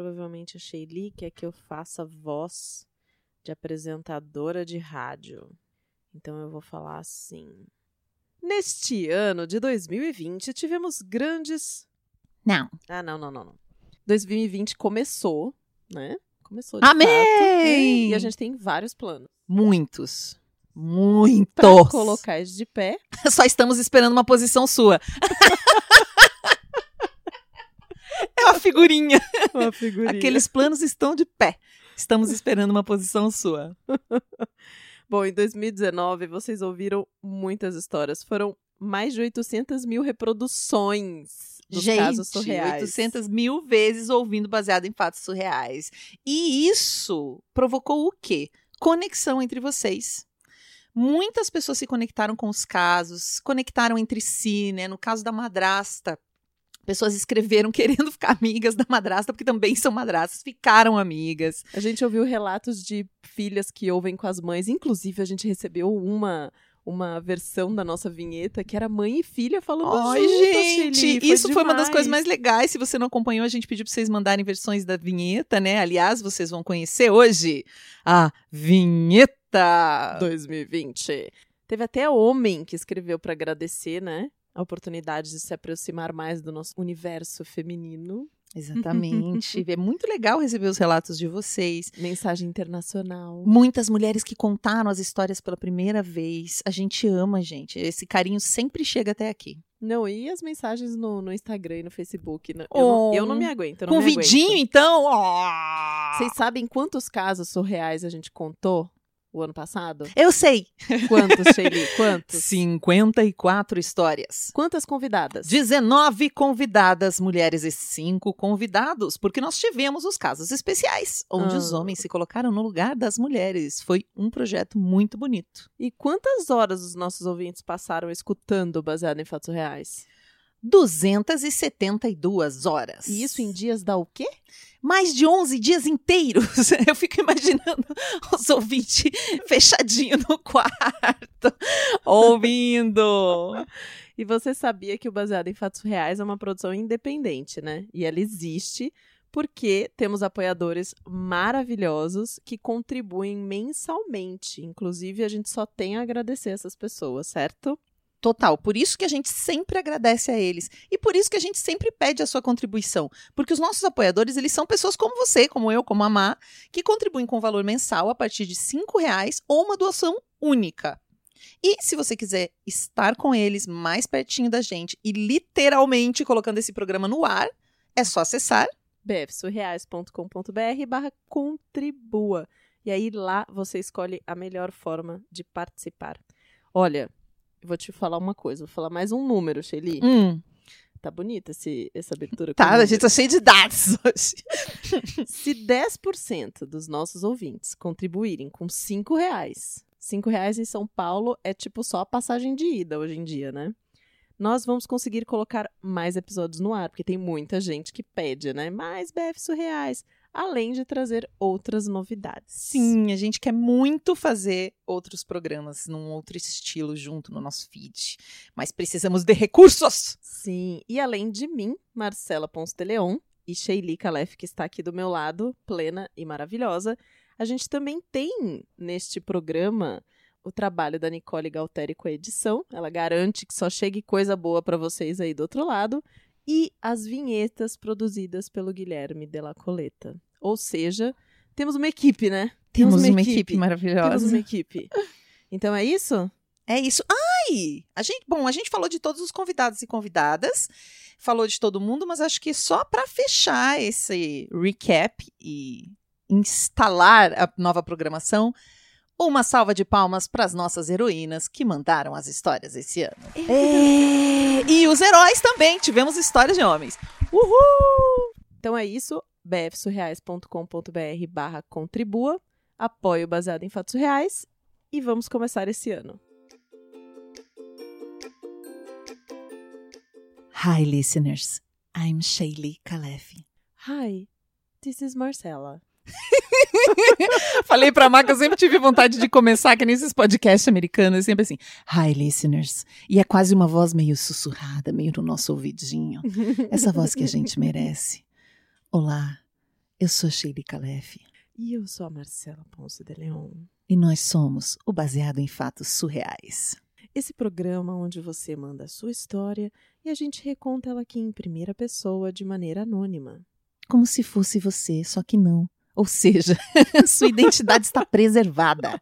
Provavelmente a Sheili quer que eu faça voz de apresentadora de rádio. Então eu vou falar assim. Neste ano de 2020, tivemos grandes. Não. Ah, não, não, não, não. 2020 começou, né? Começou de Amém! fato, E a gente tem vários planos. Muitos. Muitos. Pra colocar de pé. Só estamos esperando uma posição sua. figurinha. Uma figurinha. Aqueles planos estão de pé. Estamos esperando uma posição sua. Bom, em 2019 vocês ouviram muitas histórias. Foram mais de 800 mil reproduções dos casos surreais. 800 mil vezes ouvindo baseado em fatos surreais. E isso provocou o quê? Conexão entre vocês. Muitas pessoas se conectaram com os casos, conectaram entre si, né? No caso da madrasta, pessoas escreveram querendo ficar amigas da madrasta, porque também são madrastas, ficaram amigas. A gente ouviu relatos de filhas que ouvem com as mães. Inclusive, a gente recebeu uma uma versão da nossa vinheta que era mãe e filha falando junto, gente. Foi isso foi uma das demais. coisas mais legais. Se você não acompanhou, a gente pediu para vocês mandarem versões da vinheta, né? Aliás, vocês vão conhecer hoje a vinheta. 2020. Teve até homem que escreveu para agradecer, né? A oportunidade de se aproximar mais do nosso universo feminino. Exatamente. é muito legal receber os relatos de vocês. Mensagem internacional. Muitas mulheres que contaram as histórias pela primeira vez. A gente ama, gente. Esse carinho sempre chega até aqui. Não, e as mensagens no, no Instagram e no Facebook? né? Eu, Oh. não, eu não me aguento. eu não vidinho, aguento. então. Vocês sabem quantos casos surreais a gente contou o ano passado? Eu sei. Quantos, Shelly? Quantos? 54 histórias. Quantas convidadas? 19 convidadas, mulheres e 5 convidados, porque nós tivemos os casos especiais, onde Ah. os homens se colocaram no lugar das mulheres. Foi um projeto muito bonito. E quantas horas os nossos ouvintes passaram escutando baseado em fatos reais? 272 horas. E isso em dias da o quê? mais de 11 dias inteiros. Eu fico imaginando os ouvintes fechadinho no quarto, ouvindo. E você sabia que o Baseado em Fatos Reais é uma produção independente, né? E ela existe porque temos apoiadores maravilhosos que contribuem mensalmente. Inclusive, a gente só tem a agradecer essas pessoas, certo? Total, por isso que a gente sempre agradece a eles e por isso que a gente sempre pede a sua contribuição, porque os nossos apoiadores eles são pessoas como você, como eu, como a Má, que contribuem com valor mensal a partir de cinco reais ou uma doação única. E se você quiser estar com eles mais pertinho da gente e literalmente colocando esse programa no ar, é só acessar bfsurreais.com.br barra contribua. E aí lá você escolhe a melhor forma de participar. Olha, vou te falar uma coisa, vou falar mais um número, Shelly. Hum, Tá bonita esse, essa abertura? tá, a gente tá cheio de dados hoje. Se 10% dos nossos ouvintes contribuírem com 5 reais, 5 reais em São Paulo é tipo só a passagem de ida hoje em dia, né? Nós vamos conseguir colocar mais episódios no ar, porque tem muita gente que pede, né? Mais BF surreais, além de trazer outras novidades. Sim, a gente quer muito fazer outros programas num outro estilo junto no nosso feed, mas precisamos de recursos. Sim, e além de mim, Marcela Ponce de Leon e Sheili Calef, que está aqui do meu lado, plena e maravilhosa, a gente também tem neste programa o trabalho da Nicole Galteri com a edição. Ela garante que só chegue coisa boa para vocês aí do outro lado. E as vinhetas produzidas pelo Guilherme Della Coleta. Ou seja, temos uma equipe, né? Temos uma equipe maravilhosa. Temos uma equipe. Então é isso? É isso. Ai! A gente, bom, a gente falou de todos os convidados e convidadas, falou de todo mundo, mas acho que só para fechar esse recap e instalar a nova programação, uma salva de palmas para as nossas heroínas que mandaram as histórias esse ano. É, E os heróis também, tivemos histórias de homens. Uhul! Então é isso, bfsurreais.com.br barra contribua, apoio baseado em fatos reais e vamos começar esse ano. Hi, listeners. I'm Shaylee Calef. Hi, this is Marcella. Falei pra Má que eu sempre tive vontade de começar, que nesses podcasts americanos, sempre assim, hi listeners. E é quase uma voz meio sussurrada, meio no nosso ouvidinho. Essa voz que a gente merece. Olá, Eu sou Sheili Calef. E eu sou a Marcela Ponce de Leon. E nós somos o Baseado em Fatos Surreais. Esse programa onde você manda a sua história e a gente reconta ela aqui em primeira pessoa de maneira anônima. Como se fosse você, só que não. Ou seja, sua identidade está preservada.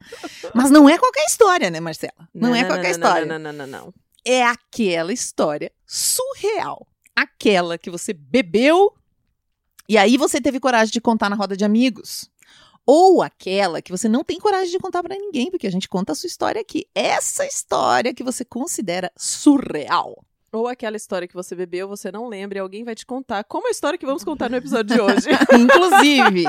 Mas não é qualquer história, né, Marcela? Não, é qualquer história. Não, não, não, não, não. É aquela história surreal. Aquela que você bebeu e aí você teve coragem de contar na roda de amigos. Ou aquela que você não tem coragem de contar para ninguém, porque a gente conta a sua história aqui. Essa história que você considera surreal. Ou aquela história que você bebeu, você não lembra e alguém vai te contar, como a história que vamos contar no episódio de hoje. Inclusive.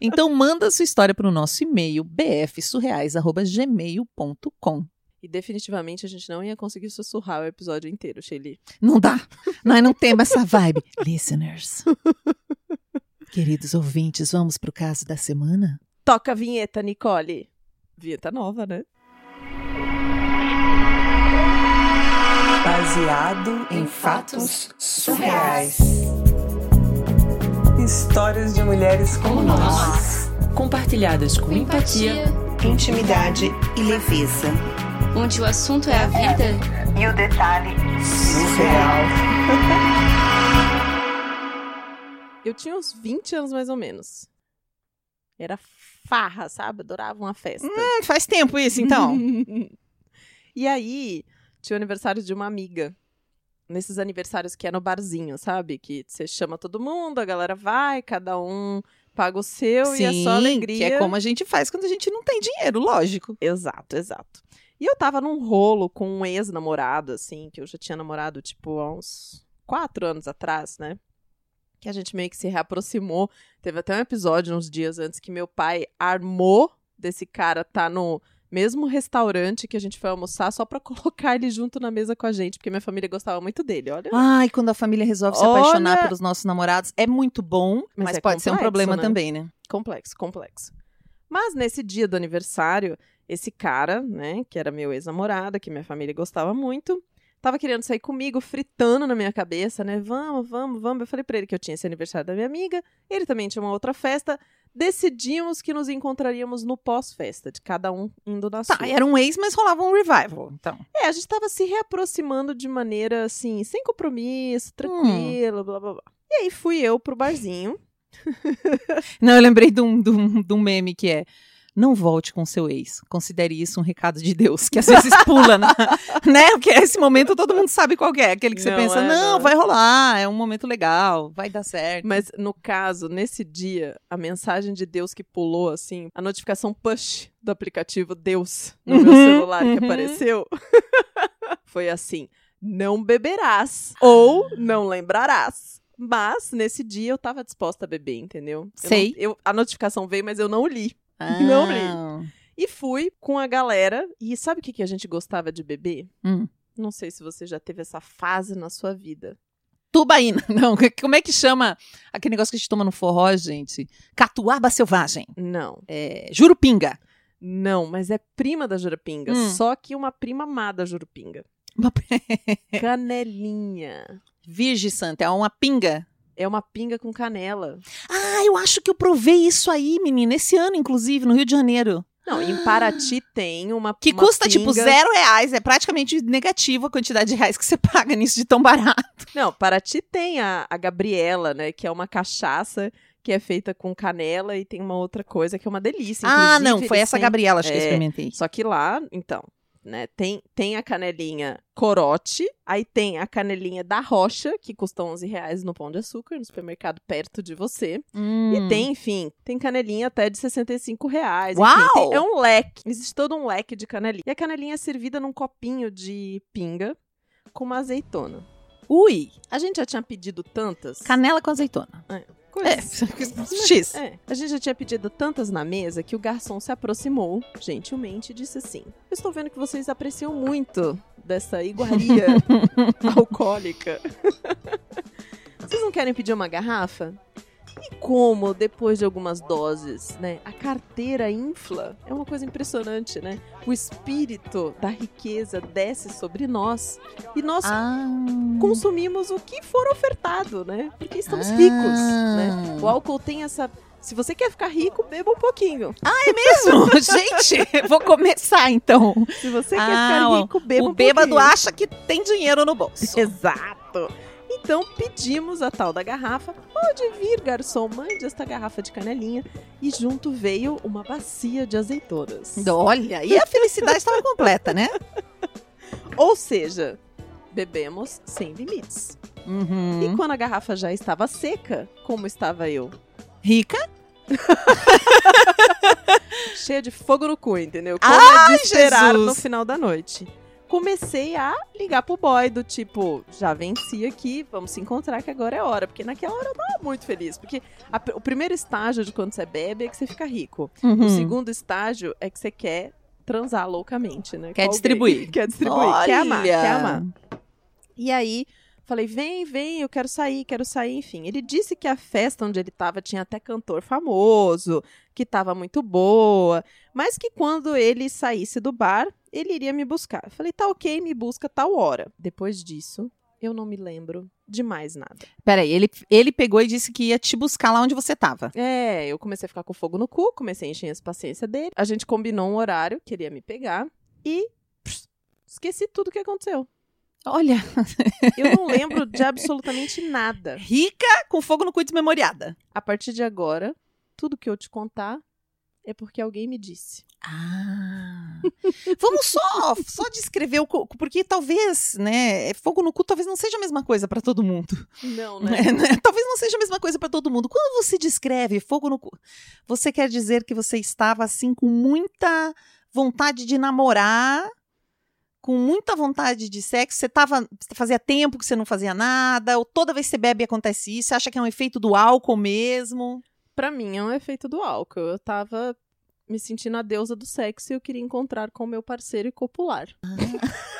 Então manda sua história para o nosso e-mail bfsurreais@gmail.com. E definitivamente a gente não ia conseguir sussurrar o episódio inteiro, Shelly. Não dá. Nós não temos essa vibe. Listeners. Queridos ouvintes, vamos pro caso da semana? Toca a vinheta, Nicole. Vinheta nova, né? Baseado em fatos surreais. Histórias de mulheres como nós, compartilhadas com empatia, intimidade e leveza. onde o assunto é a vida E o detalhe surreal. Eu tinha uns 20 anos mais ou menos. Era farra, sabe? Adorava uma festa. Hum, faz tempo isso, então. e aí, tinha o aniversário de uma amiga. Nesses aniversários que é no barzinho, sabe? Que você chama todo mundo, a galera vai, cada um paga o seu e é só alegria. que é como a gente faz quando a gente não tem dinheiro, lógico. Exato, exato. E eu tava num rolo com um ex-namorado, assim, que eu já tinha namorado, tipo, há uns quatro anos atrás, né? Que a gente meio que se reaproximou. Teve até um episódio uns dias antes que meu pai armou desse cara tá no mesmo restaurante que a gente foi almoçar só pra colocar ele junto na mesa com a gente, porque minha família gostava muito dele, olha. Ai, quando a família resolve se Olha- apaixonar pelos nossos namorados, é muito bom, Mas mas, é pode ser um complexo, problema né? também, né? Complexo, complexo. Mas nesse dia do aniversário, esse cara, né, que era meu ex-namorado, que minha família gostava muito, tava querendo sair comigo, fritando na minha cabeça, né? Vamos, vamos, vamos. Eu falei pra ele que eu tinha esse aniversário da minha amiga, ele também tinha uma outra festa. Decidimos que nos encontraríamos no pós-festa, de cada um indo na Tá, sua. era um ex, mas rolava um revival, então. É, a gente tava se reaproximando de maneira assim, sem compromisso, tranquilo, blá blá blá. E aí fui eu pro barzinho. Não, eu lembrei de um, de um, de um meme que é não volte com seu ex. Considere isso um recado de Deus, que às vezes pula, na, né? Porque esse momento todo mundo sabe qual é. Aquele que você Não pensa, é, não, não. vai rolar, é um momento legal, vai dar certo. Mas no caso, nesse dia, a mensagem de Deus que pulou, assim, a notificação push do aplicativo Deus no meu Uhum, celular que uhum. apareceu, foi assim: não beberás ou não lembrarás. Mas nesse dia eu tava disposta a beber, entendeu? Eu Sei. não- eu- a notificação veio, mas eu não li. Ah. Não li. E fui com a galera. E sabe o que, que a gente gostava de beber? Hum. Não sei se você já teve essa fase na sua vida. Tubaína. Não, como é que chama aquele negócio que a gente toma no forró, gente? Catuaba selvagem. Não. É, jurupinga. Não, mas é prima da Jurupinga. Hum. Só que uma prima má da Jurupinga. Uma- Canelinha. Virgem Santa, é uma pinga. É uma pinga com canela. Ah, eu acho que eu provei isso aí, menina, esse ano, inclusive, no Rio de Janeiro. Não, em Paraty tem uma Que uma custa, tipo, pinga- zero reais. É praticamente negativo a quantidade de reais que você paga nisso de tão barato. Não, Paraty tem a, a Gabriela, né? Que é uma cachaça que é feita com canela e tem uma outra coisa que é uma delícia. ah, não, foi essa Gabriela, acho que eu É. experimentei. Só que lá, então, né, tem, tem a canelinha corote, aí tem a canelinha da rocha, que custa 11 reais no Pão de Açúcar, no supermercado perto de você. Hum. E tem, enfim, tem canelinha até de 65 reais. Uau! Enfim, tem- é um leque. Existe todo um leque de canelinha. E a canelinha é servida num copinho de pinga com uma azeitona. Ui, A gente já tinha pedido tantas. canela com azeitona. É, coisas. X. É, a gente já tinha pedido tantas na mesa que o garçom se aproximou, gentilmente, e disse assim: estou vendo que vocês apreciam muito dessa iguaria alcoólica. vocês não querem pedir uma garrafa? E como, depois de algumas doses, né, a carteira infla, é uma coisa impressionante, né? O espírito da riqueza desce sobre nós e nós Ah. consumimos o que for ofertado, né? Porque estamos Ah. ricos, né? O álcool tem essa... Se você quer ficar rico, beba um pouquinho. mesmo? Gente, vou começar então. Se você quer Ah, ficar rico, beba o um bêbado pouquinho. acha que tem dinheiro no bolso. Exato. Então pedimos a tal da garrafa. Pode vir, garçom, mande esta garrafa de canelinha. E junto veio uma bacia de azeitonas. Olha, e a felicidade estava completa, né? Ou seja, bebemos sem limites. Uhum. E quando a garrafa já estava seca, como estava eu? Rica? Cheia de fogo no cu, entendeu? Como Ai, é de esperar Jesus! no final da noite. Comecei a ligar pro boy do tipo, já venci aqui, vamos se encontrar que agora é hora. Porque naquela hora eu tava muito feliz. Porque a- o primeiro estágio de quando você bebe é que você fica rico. O Uhum. segundo estágio é que você quer transar loucamente, né? Quer alguém. distribuir. quer distribuir. Quer amar, Olha! quer amar. E aí, falei, vem, vem, eu quero sair, quero sair, enfim. Ele disse que a festa onde ele tava tinha até cantor famoso, que tava muito boa, mas que quando ele saísse do bar, ele iria me buscar. Eu falei, tá ok, me busca tal hora. Depois disso, eu não me lembro de mais nada. Peraí, ele, ele pegou e disse que ia te buscar lá onde você tava. É, eu comecei a ficar com fogo no cu, comecei a encher as paciência dele. A gente combinou um horário, queria me pegar e pss, esqueci tudo o que aconteceu. Olha, Eu não lembro de absolutamente nada. rica com fogo no cu desmemoriada. A partir de agora, tudo que eu te contar é porque alguém me disse. Ah. Vamos só, só descrever o cu, porque talvez, né, fogo no cu talvez não seja a mesma coisa pra todo mundo. Não, né, né? Talvez não seja a mesma coisa pra todo mundo. Quando você descreve fogo no cu, você quer dizer que você estava assim com muita vontade de namorar, com muita vontade de sexo, você tava, fazia tempo que você não fazia nada, ou toda vez que você bebe acontece isso, você acha que é um efeito do álcool mesmo? Pra mim é um efeito do álcool. Eu tava me sentindo a deusa do sexo e eu queria encontrar com o meu parceiro e copular.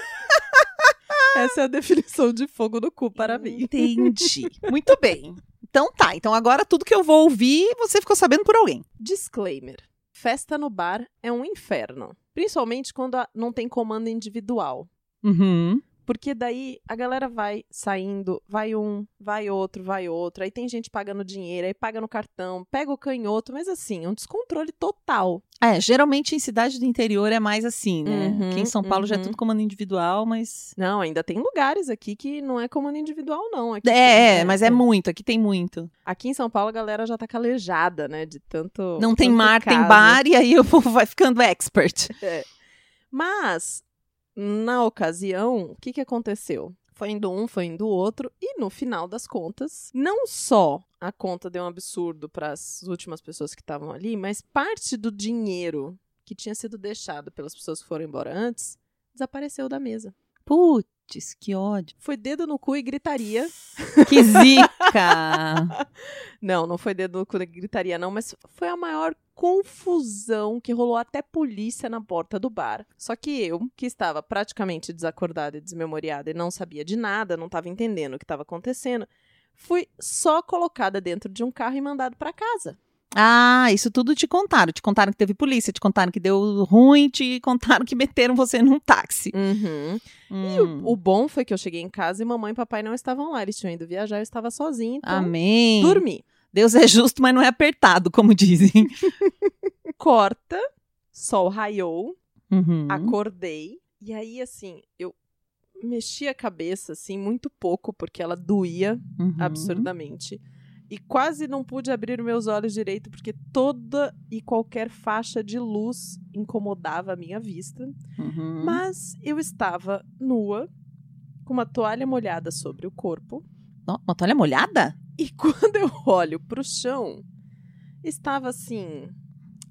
Essa é a definição de fogo no cu para mim. Entendi. Muito bem. Então tá, então agora tudo que eu vou ouvir, você ficou sabendo por alguém. Disclaimer. Festa no bar é um inferno. Principalmente quando não tem comando individual. Uhum. Porque daí a galera vai saindo, vai um, vai outro, vai outro. Aí tem gente pagando dinheiro, aí paga no cartão, pega o canhoto, mas assim, é um descontrole total. É, geralmente em cidade do interior é mais assim, né? Uhum, Aqui em São Paulo já é uhum. tudo comando individual, mas. Não, ainda tem lugares aqui que não é comando individual, não. Aqui tem- É, é, mas é muito, aqui tem muito. Aqui em São Paulo a galera já tá calejada, né? De tanto. Não tem tanto mar, tem caso. bar, e aí o povo vai ficando expert. Mas, na ocasião, o que, que aconteceu? Foi indo um, foi indo outro, e no final das contas, não só a conta deu um absurdo para as últimas pessoas que estavam ali, mas parte do dinheiro que tinha sido deixado pelas pessoas que foram embora antes desapareceu da mesa. Putz, que ódio. Foi dedo no cu e gritaria. Que zica! Não, não foi dedo no cu e gritaria, não, mas foi a maior confusão que rolou até polícia na porta do bar. Só que eu, que estava praticamente desacordada e desmemoriada e não sabia de nada, não estava entendendo o que estava acontecendo, fui só colocada dentro de um carro e mandado para casa. Ah, isso tudo te contaram. Te contaram que teve polícia, te contaram que deu ruim, te contaram que meteram você num táxi. Uhum. E Hum. o, o bom foi que eu cheguei em casa e mamãe e papai não estavam lá. Eles tinham ido viajar, eu estava sozinha, então Amém. dormi. Deus é justo, mas não é apertado, como dizem. Corta, sol raiou, Uhum. acordei. E aí, assim, eu mexi a cabeça, assim, muito pouco, porque ela doía Uhum. absurdamente. E quase não pude abrir meus olhos direito, porque toda e qualquer faixa de luz incomodava a minha vista. Uhum. Mas eu estava nua, com uma toalha molhada sobre o corpo. Uma toalha molhada? E quando eu olho pro chão, estava assim,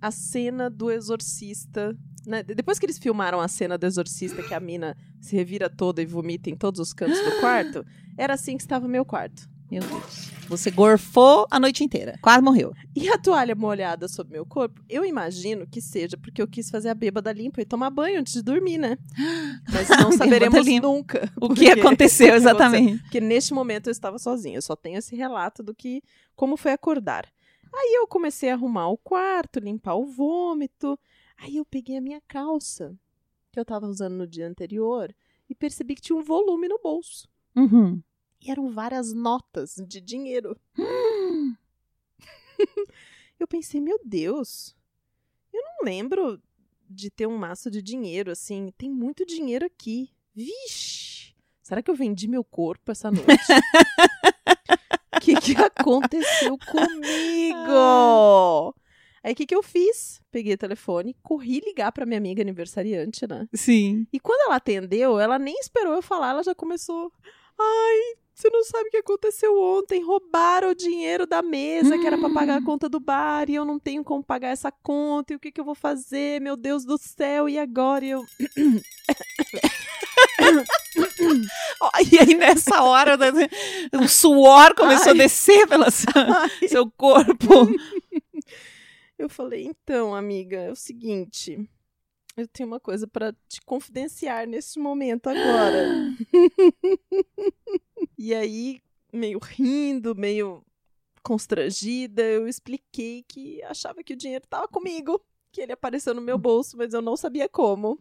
a cena do exorcista. né? De- Depois que eles filmaram a cena do exorcista, que a mina se revira toda e vomita em todos os cantos do quarto, era assim que estava meu quarto. Meu Deus. Você gorfou a noite inteira. Quase morreu. E a toalha molhada sobre meu corpo, eu imagino que seja porque eu quis fazer a bêbada limpa e tomar banho antes de dormir, né? Mas não saberemos nunca. O que aconteceu exatamente? Porque neste momento eu estava sozinha. Eu só tenho esse relato do que como foi acordar. Aí eu comecei a arrumar o quarto, limpar o vômito. Aí eu peguei a minha calça que eu estava usando no dia anterior e percebi que tinha um volume no bolso. Uhum. E eram várias notas de dinheiro. Eu pensei, meu Deus, eu não lembro de ter um maço de dinheiro assim. Tem muito dinheiro aqui. Vixe! Será que eu vendi meu corpo essa noite? O que, que aconteceu comigo? Aí o que, que eu fiz? Peguei o telefone, corri ligar pra minha amiga aniversariante, né? Sim. E quando ela atendeu, ela nem esperou eu falar, ela já começou. Ai, você não sabe o que aconteceu ontem. Roubaram o dinheiro da mesa, que era pra pagar a conta do bar, e eu não tenho como pagar essa conta. E o que, que eu vou fazer? Meu Deus do céu, e agora? E eu. E aí, nessa hora, né, o suor começou Ai. a descer pelo seu corpo. Eu falei, então, amiga, é o seguinte. Eu tenho uma coisa pra te confidenciar nesse momento agora. e aí, meio rindo, meio constrangida, eu expliquei que achava que o dinheiro estava comigo, que ele apareceu no meu bolso, mas eu não sabia como.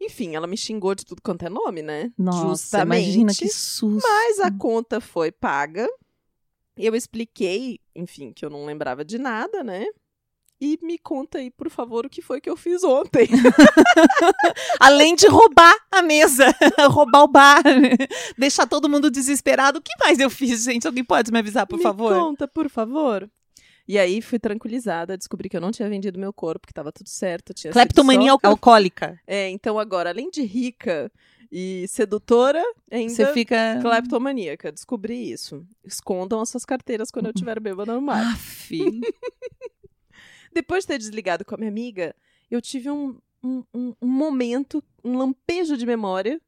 Enfim, ela me xingou de tudo quanto é nome, né? Nossa, Justamente. imagina que susto. Mas a conta foi paga. Eu expliquei, enfim, que eu não lembrava de nada, né? E me conta aí, por favor, o que foi que eu fiz ontem. Além de roubar a mesa, roubar o bar, deixar todo mundo desesperado. O que mais eu fiz, gente? Alguém pode me avisar, por me favor? conta, por favor. E aí fui tranquilizada, descobri que eu não tinha vendido meu corpo, que tava tudo certo. Tinha Cleptomania só- al- alcoólica. É, então agora, além de rica e sedutora, ainda Você fica. cleptomaníaca. Descobri isso. Escondam as suas carteiras quando eu estiver bêbada no mar. Aff. Depois de ter desligado com a minha amiga, eu tive um, um, um- um momento, um lampejo de memória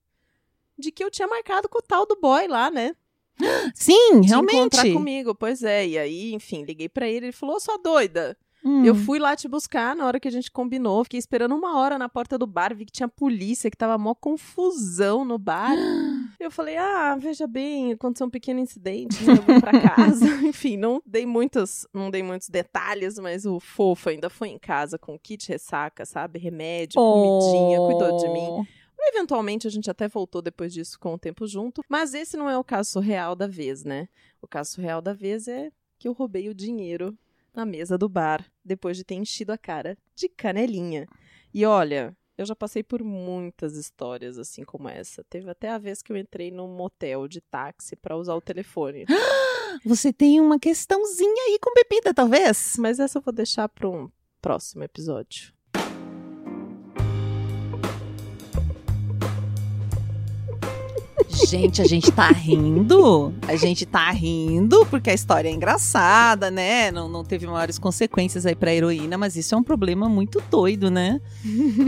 de que eu tinha marcado com o tal do boy lá, né? Sim, De realmente. encontrar comigo. Pois é. E aí, enfim, liguei pra ele. Ele falou: "Ô, sua doida. Hum. Eu fui lá te buscar na hora que a gente combinou. Fiquei esperando uma hora na porta do bar. Vi que tinha polícia, que tava mó confusão no bar. Eu falei: ah, veja bem, aconteceu um pequeno incidente. né, Eu vou pra casa. Enfim, não dei muitos, não dei muitos detalhes, mas o fofo ainda foi em casa com kit ressaca, sabe? Remédio, comidinha, cuidou de mim. Oh. Eventualmente a gente até voltou depois disso com o tempo junto, mas esse não é o caso surreal da vez, né? O caso surreal da vez é que eu roubei o dinheiro na mesa do bar depois de ter enchido a cara de canelinha. E olha, eu já passei por muitas histórias assim como essa. Teve até a vez que eu entrei num motel de táxi pra usar o telefone. Você tem uma questãozinha aí com bebida, talvez? Mas essa eu vou deixar para um próximo episódio. Gente, a gente tá rindo. A gente tá rindo porque a história é engraçada, né? Não, não teve maiores consequências aí pra heroína, mas isso é um problema muito doido, né?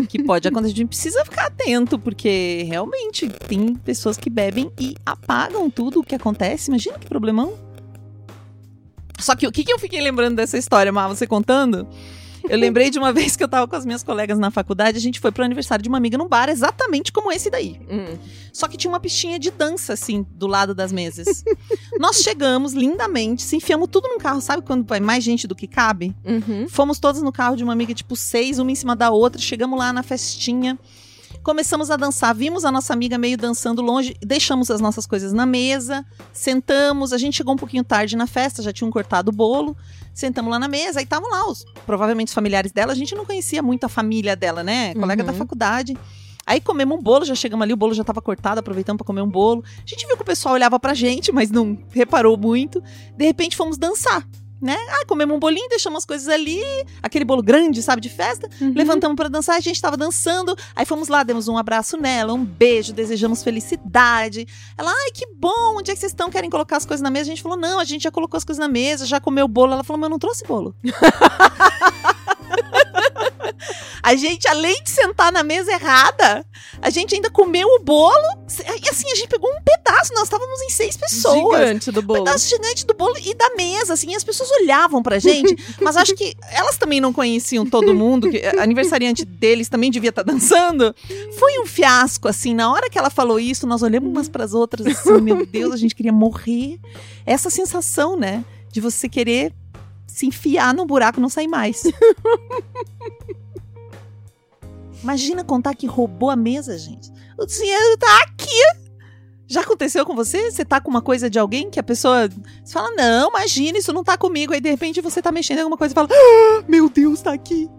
que pode acontecer. A gente precisa ficar atento, porque realmente tem pessoas que bebem e apagam tudo o que acontece. Imagina que problemão. Só que o que, que eu fiquei lembrando dessa história, Má, você contando? Eu lembrei de uma vez que eu tava com as minhas colegas na faculdade, a gente foi pro aniversário de uma amiga num bar exatamente como esse daí. Hum. Só que tinha uma pistinha de dança, assim, do lado das mesas. Nós chegamos lindamente, se enfiamos tudo num carro, sabe quando vai mais gente do que cabe? Uhum. Fomos todas no carro de uma amiga, tipo, seis, uma em cima da outra. Chegamos lá na festinha. Começamos a dançar, vimos a nossa amiga meio dançando longe, deixamos as nossas coisas na mesa, sentamos. A gente chegou um pouquinho tarde na festa, já tinham cortado o bolo. Sentamos lá na mesa, aí estavam lá os, provavelmente os familiares dela. A gente não conhecia muito a família dela, né? Colega Uhum. da faculdade. Aí comemos um bolo, já chegamos ali, o bolo já tava cortado, aproveitamos pra comer um bolo. A gente viu que o pessoal olhava pra gente, mas não reparou muito. De repente fomos dançar, né? Ah, comemos um bolinho, deixamos as coisas ali, aquele bolo grande, sabe, de festa. Uhum. Levantamos pra dançar, a gente tava dançando. Aí fomos lá, demos um abraço nela, um beijo, desejamos felicidade. Ela, ai, que bom, onde é que vocês estão? Querem colocar as coisas na mesa? A gente falou, não, a gente já colocou as coisas na mesa, já comeu o bolo. Ela falou, mas eu não trouxe bolo. A gente, além de sentar na mesa errada, a gente ainda comeu o bolo. E assim, a gente pegou um pedaço, nós estávamos em seis pessoas. Gigante do Um bolo. pedaço gigante do bolo e da mesa, assim, e as pessoas olhavam pra gente, mas acho que elas também não conheciam todo mundo, que aniversariante deles também devia estar dançando. Foi um fiasco, assim, na hora que ela falou isso, nós olhamos umas pras outras, assim, meu Deus, a gente queria morrer. Essa sensação, né, de você querer se enfiar num buraco e não sair mais. Imagina contar que roubou a mesa, gente. O dinheiro tá aqui. Já aconteceu com você? Você tá com uma coisa de alguém que a pessoa. Você fala, não, imagina, isso não tá comigo. Aí de repente você tá mexendo em alguma coisa e fala, ah, meu Deus, tá aqui.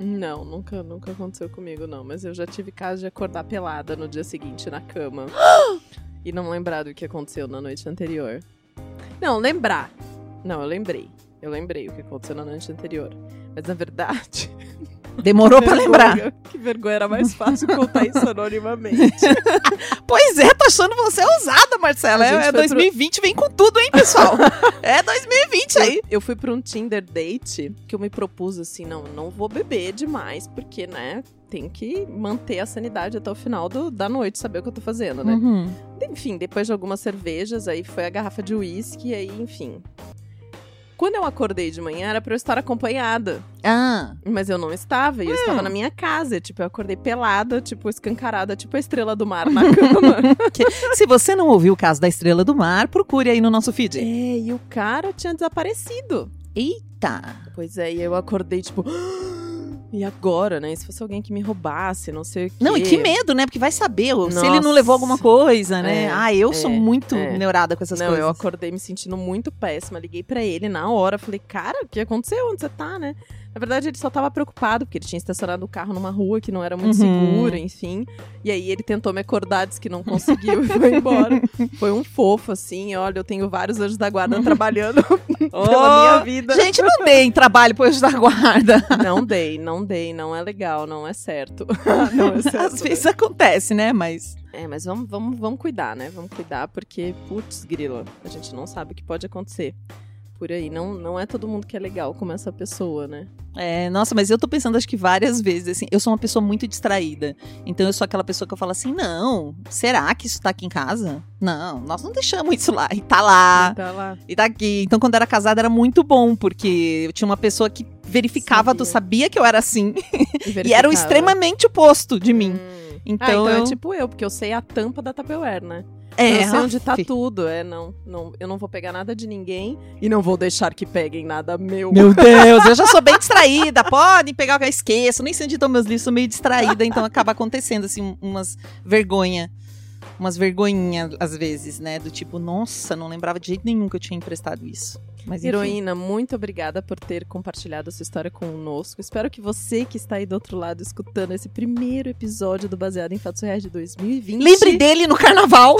Não, nunca, nunca aconteceu comigo, não. Mas eu já tive caso de acordar pelada no dia seguinte na cama. e não lembrar do que aconteceu na noite anterior. Não, lembrar. Não, eu lembrei. Eu lembrei o que aconteceu na noite anterior. Mas na verdade. Demorou pra lembrar. Que vergonha, era mais fácil contar isso anonimamente. Pois é, tô achando você ousada, Marcela. É, é foi 2020, vem com tudo, hein, pessoal? é 2020 aí. Eu fui pra um Tinder date que eu me propus assim, não, não vou beber demais, porque, né, tem que manter a sanidade até o final do- da noite, saber o que eu tô fazendo, né? Uhum. Enfim, depois de algumas cervejas, aí foi a garrafa de uísque, aí, enfim. Quando eu acordei de manhã, era pra eu estar acompanhada. Ah, Mas eu não estava, e eu estava na minha casa. Tipo, eu acordei pelada, tipo, escancarada, tipo a estrela do mar na cama. se você não ouviu o caso da Estrela do Mar, procure aí no nosso feed. é, e o cara tinha desaparecido. Eita. Pois é, e eu acordei, tipo. E agora, né? Se fosse alguém que me roubasse, não sei o quê. Não, e que medo, né? Porque vai saber se ele não Nossa. levou alguma coisa, né? É, ah, eu sou é, muito é. neurada com essas não, coisas. eu acordei me sentindo muito péssima. Liguei pra ele na hora. Falei, cara, o que aconteceu? Onde você tá, né? Na verdade, ele só tava preocupado, porque ele tinha estacionado o carro numa rua que não era muito Uhum. segura, enfim. E aí ele tentou me acordar, disse que não conseguiu e foi embora. Foi um fofo, assim. Olha, eu tenho vários anjos da guarda trabalhando pela minha vida. Gente, não deem trabalho pro anjo da guarda. Não dei, não dei, não é legal, não é certo. não é certo. Às vezes acontece, né? Mas. É, mas vamos, vamos, vamos cuidar, né? Vamos cuidar, porque, putz, grila, a gente não sabe o que pode acontecer por aí. Não, não é todo mundo que é legal como essa pessoa, né? É, nossa, mas eu tô pensando acho que várias vezes, assim, eu sou uma pessoa muito distraída. Então eu sou aquela pessoa que eu falo assim, não, será que isso tá aqui em casa? Não, nós não deixamos isso lá. E tá lá, Tá lá. e tá aqui. Então quando eu era casada era muito bom, porque eu tinha uma pessoa que verificava, Sabia. tu sabia que eu era assim. E, E era o extremamente oposto de mim. Hum. Então, ah, então eu... é tipo eu, porque eu sei a tampa da Tupperware, né? É, eu sei onde tá tudo. É, não, não, eu não vou pegar nada de ninguém e não vou deixar que peguem nada meu. Meu Deus, eu já sou bem distraída. Podem pegar o que eu esqueço. Nem sei onde estão meus livros, sou meio distraída. Então acaba acontecendo, assim, umas vergonha. Umas vergonhinhas, às vezes, né? Do tipo, nossa, não lembrava de jeito nenhum que eu tinha emprestado isso. Mas. Heroína, muito obrigada por ter compartilhado essa história conosco. Espero que você que está aí do outro lado escutando esse primeiro episódio do Baseado em Fatos Reais de 2020 Lembre dele no carnaval.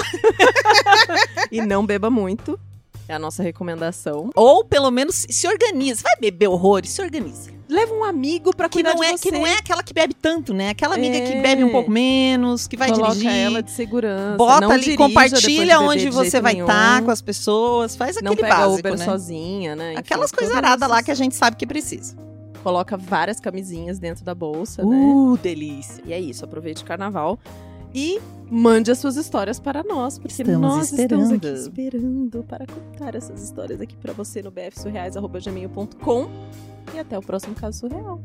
e não beba muito. É a nossa recomendação. Ou pelo menos se organiza. Vai beber horrores, se organiza. Leva um amigo pra Que cuidar não, de é, você. que não é aquela que bebe tanto, né? Aquela amiga que É. bebe um pouco menos, que vai Coloca dirigir. ela de segurança. Bota não ali, de compartilha beber onde de você vai estar com as pessoas. Faz Não aquele básico, Uber né? sozinha, né? Enfim, Aquelas coisas todas aradas lá que a gente sabe que precisa. Coloca várias camisinhas dentro da bolsa, né? Uh, delícia. E é isso, aproveite o carnaval. E mande as suas histórias para nós, porque Estamos nós estamos aqui esperando. esperando para contar essas histórias aqui para você no bfsurreais.gmail.com. E até o próximo caso surreal.